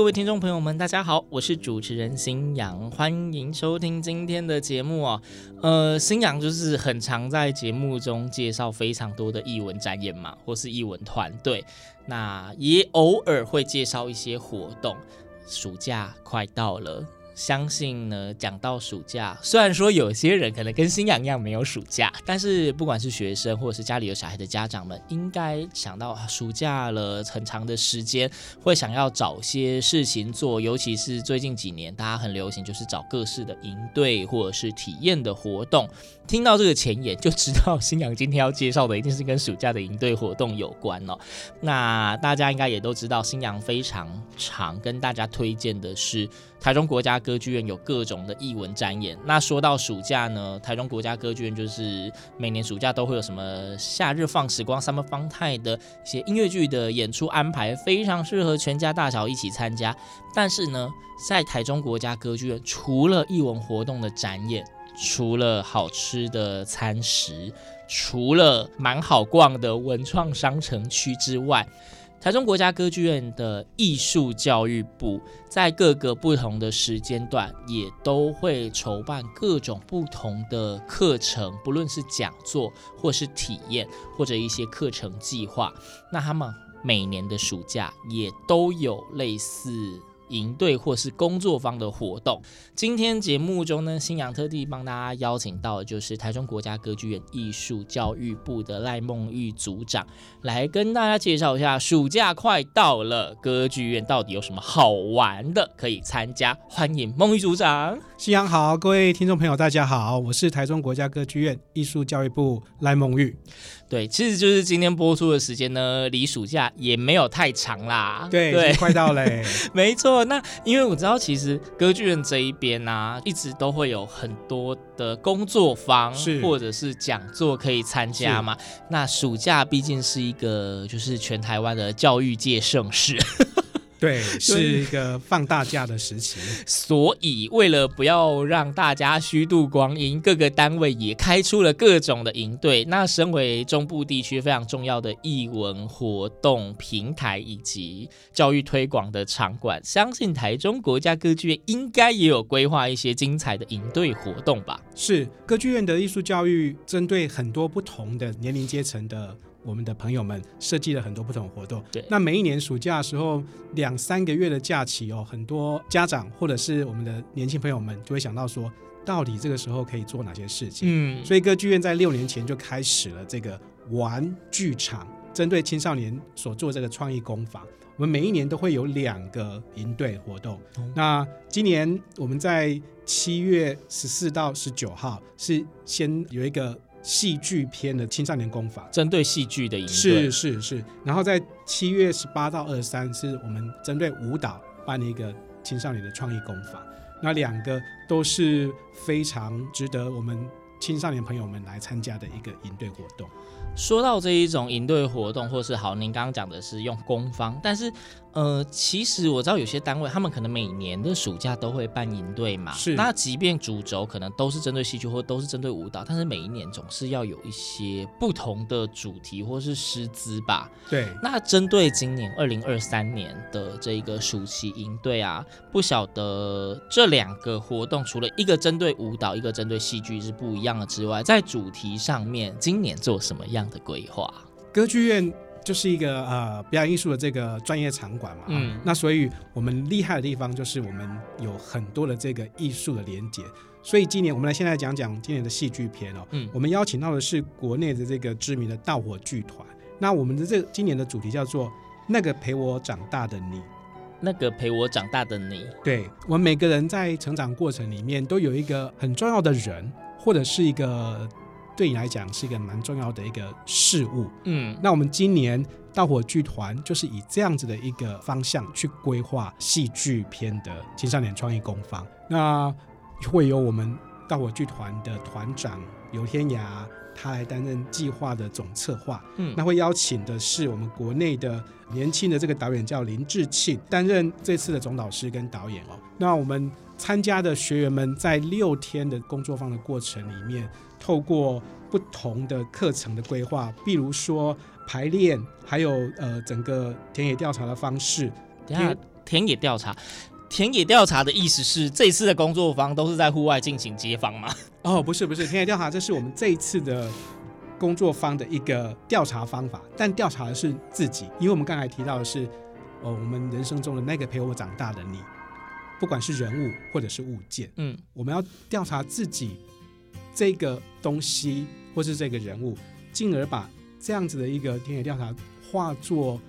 各位听众朋友们，大家好，我是主持人新阳，欢迎收听今天的节目哦。呃，新阳就是很常在节目中介绍非常多的译文展演嘛，或是译文团队，那也偶尔会介绍一些活动。暑假快到了。相信呢，讲到暑假，虽然说有些人可能跟新阳一样没有暑假，但是不管是学生或者是家里有小孩的家长们，应该想到啊暑假了很长的时间，会想要找些事情做。尤其是最近几年，大家很流行就是找各式的营队或者是体验的活动。听到这个前言，就知道新阳今天要介绍的一定是跟暑假的营队活动有关哦。那大家应该也都知道，新阳非常常跟大家推荐的是台中国家歌剧院有各种的艺文展演。那说到暑假呢，台中国家歌剧院就是每年暑假都会有什么夏日放时光 Summer Fun Time 的一些音乐剧的演出安排，非常适合全家大小一起参加。但是呢，在台中国家歌剧院，除了艺文活动的展演，除了好吃的餐食，除了蛮好逛的文创商城区之外，台中国家歌剧院的艺术教育部在各个不同的时间段也都会筹办各种不同的课程，不论是讲座或是体验，或者一些课程计划。那他们每年的暑假也都有类似。营队或是工作坊的活动，今天节目中呢，新阳特地帮大家邀请到的就是台中国家歌剧院艺术教育部的赖梦玉组长，来跟大家介绍一下，暑假快到了，歌剧院到底有什么好玩的可以参加？欢迎梦玉组长。新阳好，各位听众朋友，大家好，我是台中国家歌剧院艺术教育部赖梦玉。对，其实就是今天播出的时间呢，离暑假也没有太长啦。对，对，快到嘞。没错，那因为我知道，其实歌剧院这一边啊，一直都会有很多的工作坊，或者是讲座可以参加嘛。那暑假毕竟是一个就是全台湾的教育界盛事。对，是一个放大假的时期，所以为了不要让大家虚度光阴，各个单位也开出了各种的营队。那身为中部地区非常重要的艺文活动平台以及教育推广的场馆，相信台中国家歌剧院应该也有规划一些精彩的营队活动吧？是歌剧院的艺术教育，针对很多不同的年龄阶层的。我们的朋友们设计了很多不同的活动。对，那每一年暑假的时候，两三个月的假期哦，很多家长或者是我们的年轻朋友们就会想到说，到底这个时候可以做哪些事情？嗯，所以歌剧院在六年前就开始了这个玩剧场，针对青少年所做这个创意工坊。我们每一年都会有两个营队活动。嗯、那今年我们在七月十四到十九号是先有一个。戏剧片的青少年工坊，针对戏剧的营队是是是，然后在七月十八到二十三是我们针对舞蹈办了一个青少年的创意工坊，那两个都是非常值得我们青少年朋友们来参加的一个营队活动。说到这一种营队活动，或是好，您刚刚讲的是用工方，但是呃，其实我知道有些单位他们可能每年的暑假都会办营队嘛，是。那即便主轴可能都是针对戏剧或都是针对舞蹈，但是每一年总是要有一些不同的主题或是师资吧。对。那针对今年二零二三年的这个暑期营队啊，不晓得这两个活动除了一个针对舞蹈，一个针对戏剧是不一样的之外，在主题上面今年做什么样的规划？歌剧院就是一个呃表演艺术的这个专业场馆嘛，嗯，那所以我们厉害的地方就是我们有很多的这个艺术的连接。所以今年我们来现在讲讲今年的戏剧片哦，嗯，我们邀请到的是国内的这个知名的盗火剧团。那我们的这今年的主题叫做“那个陪我长大的你”。那个陪我长大的你，对，我们每个人在成长过程里面都有一个很重要的人，或者是一个对你来讲是一个蛮重要的一个事物。嗯，那我们今年大火剧团就是以这样子的一个方向去规划戏剧片的青少年创意工坊。那会有我们大火剧团的团长刘天涯。他来担任计划的总策划，嗯，那会邀请的是我们国内的年轻的这个导演叫林志庆，担任这次的总导师跟导演哦。那我们参加的学员们在六天的工作坊的过程里面，透过不同的课程的规划，比如说排练，还有呃整个田野调查的方式。等下，田野调查。田野调查的意思是，这次的工作坊都是在户外进行街访吗？哦，不是，不是，田野调查这是我们这一次的工作坊的一个调查方法，但调查的是自己，因为我们刚才提到的是，哦，我们人生中的那个陪我长大的你，不管是人物或者是物件，嗯，我们要调查自己这个东西或是这个人物，进而把这样子的一个田野调查化作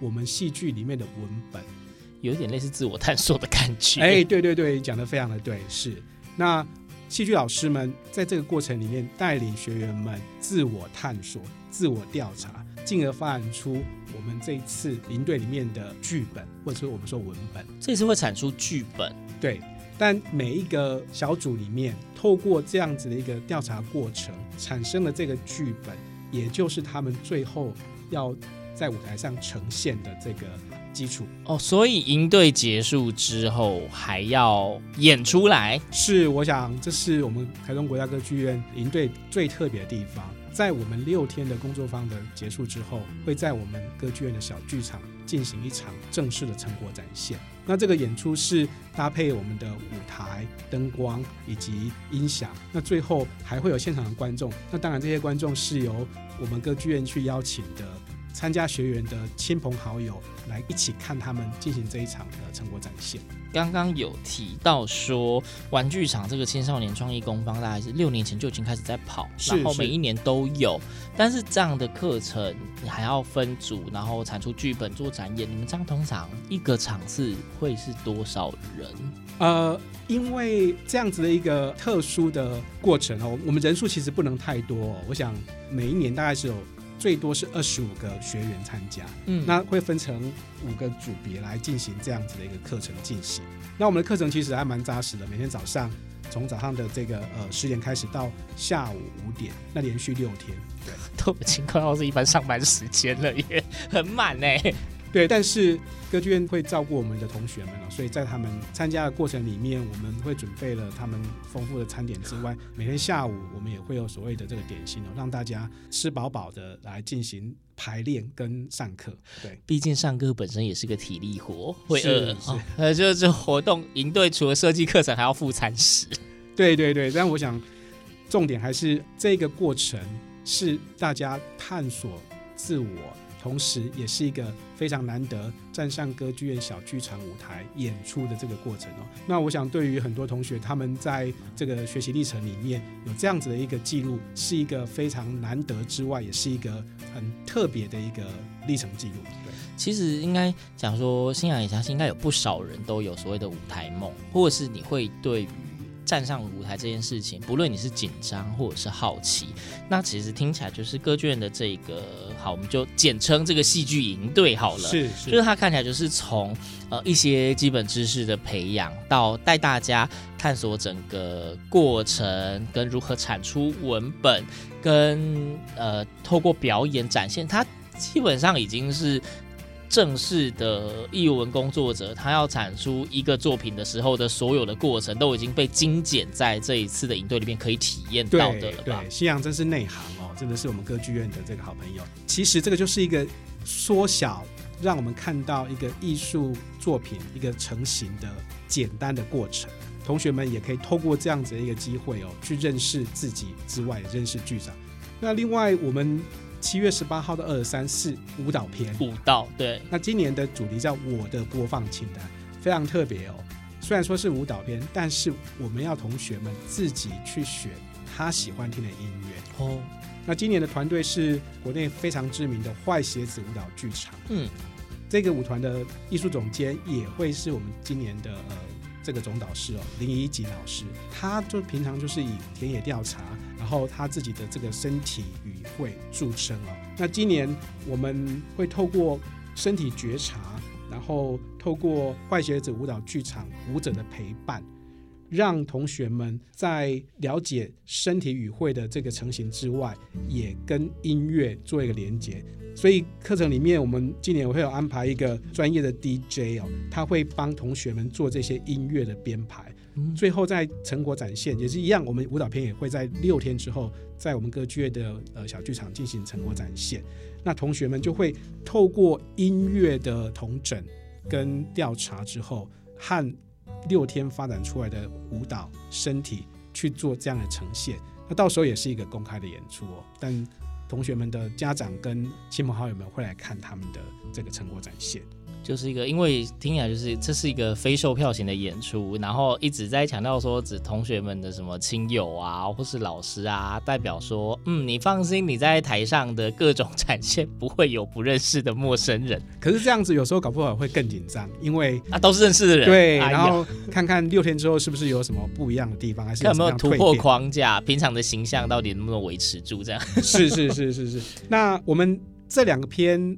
我们戏剧里面的文本。有一点类似自我探索的感觉。哎，对对对，讲的非常的对，是。那戏剧老师们在这个过程里面带领学员们自我探索、自我调查，进而发展出我们这一次营队里面的剧本，或者说我们说文本。这次会产出剧本，对。但每一个小组里面，透过这样子的一个调查过程，产生了这个剧本，也就是他们最后要在舞台上呈现的这个。基础哦，所以营队结束之后还要演出来，是我想这是我们台中国家歌剧院营队最特别的地方。在我们六天的工作坊的结束之后，会在我们歌剧院的小剧场进行一场正式的成果展现。那这个演出是搭配我们的舞台、灯光以及音响，那最后还会有现场的观众。那当然这些观众是由我们歌剧院去邀请的。参加学员的亲朋好友来一起看他们进行这一场的成果展现。刚刚有提到说，玩具厂这个青少年创意工坊大概是六年前就已经开始在跑，然后每一年都有。但是这样的课程你还要分组，然后产出剧本做展演。你们这样通常一个场次会是多少人？呃，因为这样子的一个特殊的过程哦，我们人数其实不能太多哦。我想每一年大概是有。最多是二十五个学员参加，嗯，那会分成五个组别来进行这样子的一个课程进行。那我们的课程其实还蛮扎实的，每天早上从早上的这个呃十点开始到下午五点，那连续六天，对，都已经快要是一般上班时间了，也很满呢。对，但是歌剧院会照顾我们的同学们哦，所以在他们参加的过程里面，我们会准备了他们丰富的餐点之外，每天下午我们也会有所谓的这个点心哦，让大家吃饱饱的来进行排练跟上课。对，毕竟上课本身也是个体力活，会饿。是，呃，就是这活动营队除了设计课程，还要付餐食。对对对，但我想重点还是这个过程是大家探索自我。同时，也是一个非常难得站上歌剧院小剧场舞台演出的这个过程哦。那我想，对于很多同学，他们在这个学习历程里面有这样子的一个记录，是一个非常难得之外，也是一个很特别的一个历程记录。其实应该讲说，星洋也相信，应该有不少人都有所谓的舞台梦，或者是你会对于。站上舞台这件事情，不论你是紧张或者是好奇，那其实听起来就是歌剧院的这个好，我们就简称这个戏剧营队好了。是，是，就是它看起来就是从呃一些基本知识的培养，到带大家探索整个过程，跟如何产出文本，跟呃透过表演展现，它基本上已经是。正式的译文工作者，他要产出一个作品的时候的所有的过程，都已经被精简在这一次的营队里面可以体验到的了吧？对，星洋真是内行哦，真的是我们歌剧院的这个好朋友。其实这个就是一个缩小，让我们看到一个艺术作品一个成型的简单的过程。同学们也可以透过这样子的一个机会哦，去认识自己之外，认识剧场。那另外我们。七月十八号到二十三是舞蹈篇。舞蹈对。那今年的主题叫我的播放清单，非常特别哦。虽然说是舞蹈篇，但是我们要同学们自己去选他喜欢听的音乐哦。那今年的团队是国内非常知名的坏鞋子舞蹈剧场。嗯，这个舞团的艺术总监也会是我们今年的呃这个总导师哦，林怡吉老师。他就平常就是以田野调查，然后他自己的这个身体语汇著称哦。那今年我们会透过身体觉察，然后透过坏鞋子舞蹈剧场舞者的陪伴。让同学们在了解身体语汇的这个成型之外，也跟音乐做一个连接。所以课程里面，我们今年我会有安排一个专业的 DJ 哦，他会帮同学们做这些音乐的编排。最后在成果展现也是一样，我们舞蹈片也会在六天之后，在我们歌剧院的呃小剧场进行成果展现。那同学们就会透过音乐的同整跟调查之后和。六天发展出来的舞蹈身体去做这样的呈现，那到时候也是一个公开的演出哦。但同学们的家长跟亲朋好友们会来看他们的这个成果展现。就是一个，因为听起来就是这是一个非售票型的演出，然后一直在强调说，指同学们的什么亲友啊，或是老师啊，代表说，嗯，你放心，你在台上的各种展现不会有不认识的陌生人。可是这样子有时候搞不好会更紧张，因为啊都是认识的人。对，然后看看六天之后是不是有什么不一样的地方，还是有，有没有突破框架，平常的形象到底能不能维持住？这样是是是是是。那我们这两个片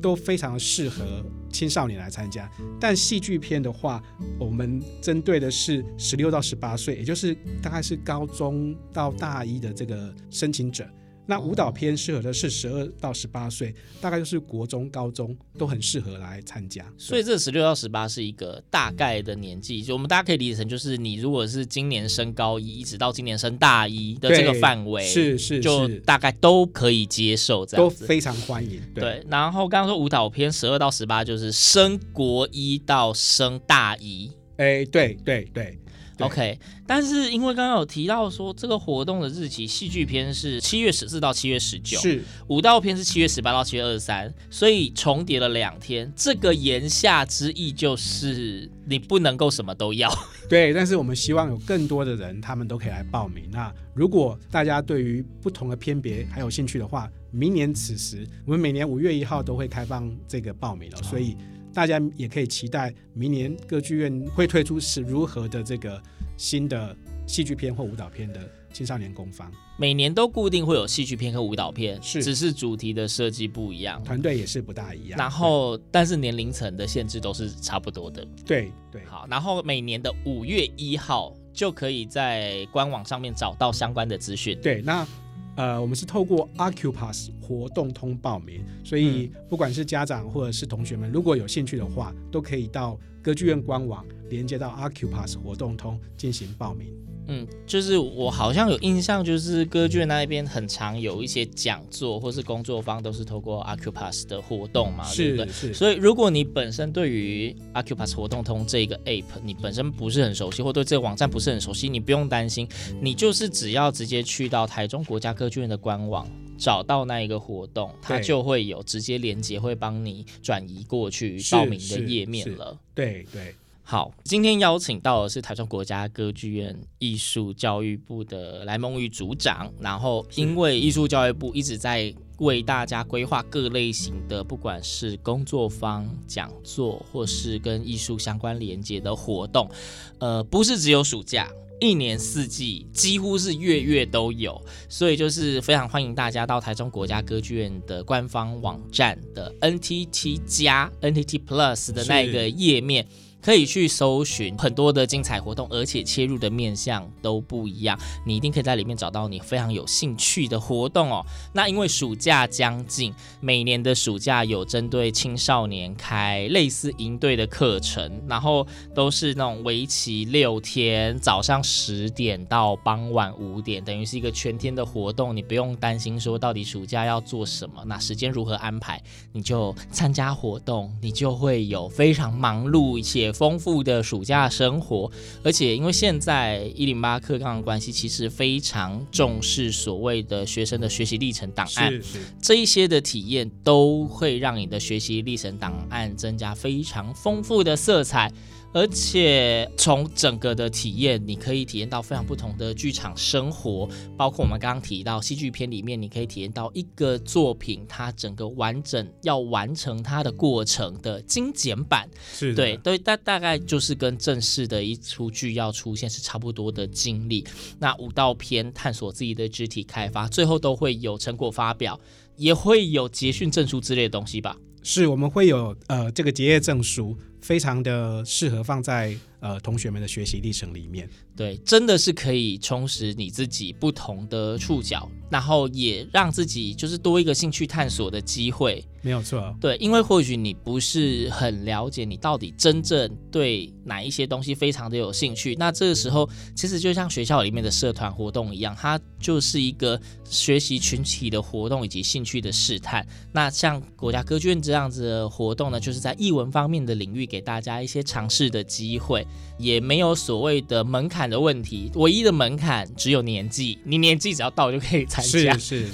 都非常适合。青少年来参加，但戏剧片的话，我们针对的是十六到十八岁，也就是大概是高中到大一的这个申请者。那舞蹈片适合的是十二到十八岁，大概就是国中、高中都很适合来参加。所以这十六到十八是一个大概的年纪，就我们大家可以理解成，就是你如果是今年升高一，一直到今年升大一的这个范围，是是，就大概都可以接受这样，都非常欢迎。对，对，然后刚刚说舞蹈片十二到十八就是升国一到升大一，哎，对对对。OK，但是因为刚刚有提到说这个活动的日期，戏剧片是七月十四到七月十九，是舞蹈片是七月十八到七月二十三，所以重叠了两天。这个言下之意就是你不能够什么都要。对，但是我们希望有更多的人，他们都可以来报名。那如果大家对于不同的片别还有兴趣的话，明年此时我们每年五月一号都会开放这个报名了，所以。大家也可以期待明年歌剧院会推出是如何的这个新的戏剧片或舞蹈片的青少年工坊。每年都固定会有戏剧片和舞蹈片，是只是主题的设计不一样，团队也是不大一样。然后，但是年龄层的限制都是差不多的。对对，好。然后每年的五月一号就可以在官网上面找到相关的资讯。对，那。呃，我们是透过 Accupass 活动通报名，所以不管是家长或者是同学们，如果有兴趣的话，都可以到歌剧院官网连接到 Accupass 活动通进行报名。嗯，就是我好像有印象，就是歌剧院那一边很常有一些讲座或是工作坊，都是透过 Accupass 的活动嘛，是对不对？是。所以如果你本身对于 Accupass 活动通这个 App 你本身不是很熟悉，或对这个网站不是很熟悉，你不用担心，你就是只要直接去到台中国家歌剧院的官网，找到那一个活动，它就会有直接连接，会帮你转移过去报名的页面了。对对。好，今天邀请到的是台中国家歌剧院艺术教育部的赖孟玉组长。然后，因为艺术教育部一直在为大家规划各类型的，不管是工作坊、讲座，或是跟艺术相关连接的活动，呃，不是只有暑假，一年四季几乎是月月都有。所以，就是非常欢迎大家到台中国家歌剧院的官方网站的 NTT 加 NTT Plus 的那个页面。可以去搜寻很多的精彩活动，而且切入的面向都不一样，你一定可以在里面找到你非常有兴趣的活动哦。那因为暑假将近，每年的暑假有针对青少年开类似营队的课程，然后都是那种为期六天，早上十点到傍晚五点，等于是一个全天的活动。你不用担心说到底暑假要做什么，那时间如何安排，你就参加活动，你就会有非常忙碌一些。且丰富的暑假生活。而且因为现在一零八课纲的关系，其实非常重视所谓的学生的学习历程档案，是是这一些的体验都会让你的学习历程档案增加非常丰富的色彩。而且从整个的体验，你可以体验到非常不同的剧场生活，包括我们刚刚提到戏剧片里面，你可以体验到一个作品它整个完整要完成它的过程的精简版。是对对，大大概就是跟正式的一出剧要出现是差不多的经历。那舞蹈篇探索自己的肢体开发，最后都会有成果发表，也会有结训证书之类的东西吧？是，我们会有呃这个结业证书。非常的适合放在呃同学们的学习历程里面，对，真的是可以充实你自己不同的触角，然后也让自己就是多一个兴趣探索的机会。没有错，对，因为或许你不是很了解你到底真正对哪一些东西非常的有兴趣，那这个时候其实就像学校里面的社团活动一样，它就是一个学习群体的活动以及兴趣的试探。那像国家歌剧院这样子的活动呢，就是在艺文方面的领域。给大家一些尝试的机会，也没有所谓的门槛的问题，唯一的门槛只有年纪，你年纪只要到就可以参加。是是，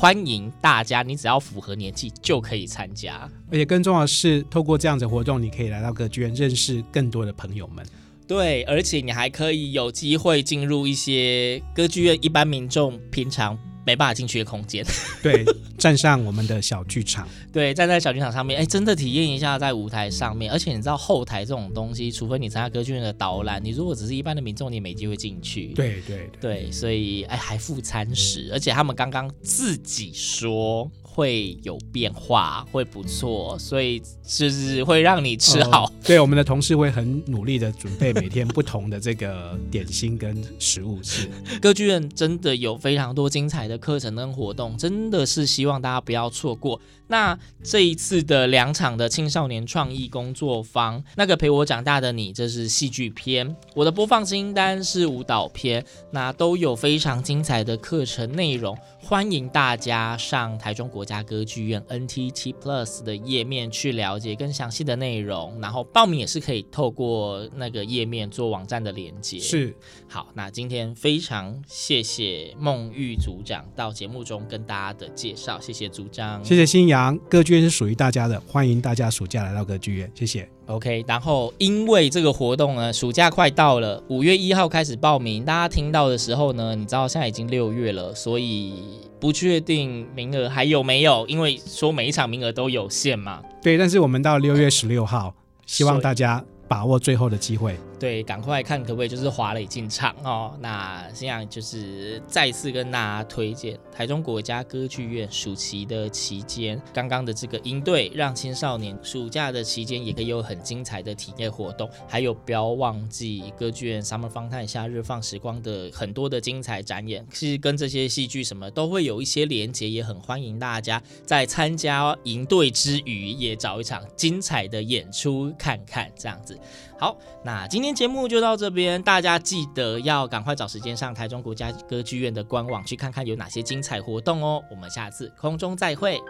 欢迎大家，你只要符合年纪就可以参加。而且更重要的是，透过这样子的活动，你可以来到歌剧院认识更多的朋友们。对，而且你还可以有机会进入一些歌剧院一般民众平常。没办法进去的空间，对，站上我们的小剧场，对，站在小剧场上面，哎，真的体验一下在舞台上面。而且你知道后台这种东西，除非你参加歌剧院的导览，你如果只是一般的民众，你也没机会进去。对对对，对，所以哎，还附餐食，而且他们刚刚自己说。会有变化，会不错，所以就是会让你吃好。哦、对，我们的同事会很努力的准备每天不同的这个点心跟食物。是，歌剧院真的有非常多精彩的课程跟活动，真的是希望大家不要错过。那这一次的两场的青少年创意工作坊，那个陪我长大的你，这是戏剧片；我的播放清单是舞蹈片，那都有非常精彩的课程内容。欢迎大家上台中国家歌剧院 NTT Plus 的页面去了解更详细的内容，然后报名也是可以透过那个页面做网站的连接。是，好，那今天非常谢谢孟玉组长到节目中跟大家的介绍，谢谢组长，谢谢新阳，歌剧院是属于大家的，欢迎大家暑假来到歌剧院，谢谢。OK，然后因为这个活动呢，暑假快到了，五月一号开始报名。大家听到的时候呢，你知道现在已经六月了，所以不确定名额还有没有，因为说每一场名额都有限嘛。对，但是我们到六月十六号，希望大家把握最后的机会。对，赶快看可不可以就是华磊进场哦。那这样就是再次跟大家推荐台中国家歌剧院暑期的期间，刚刚的这个营队，让青少年暑假的期间也可以有很精彩的体验活动，还有不要忘记歌剧院 Summer Fun Time 夏日放时光的很多的精彩展演，其实跟这些戏剧什么都会有一些连结，也很欢迎大家在参加营队之余，也找一场精彩的演出看看，这样子。好，那今天节目就到这边，大家记得要赶快找时间上台中国家歌剧院的官网去看看有哪些精彩活动哦。我们下次空中再会。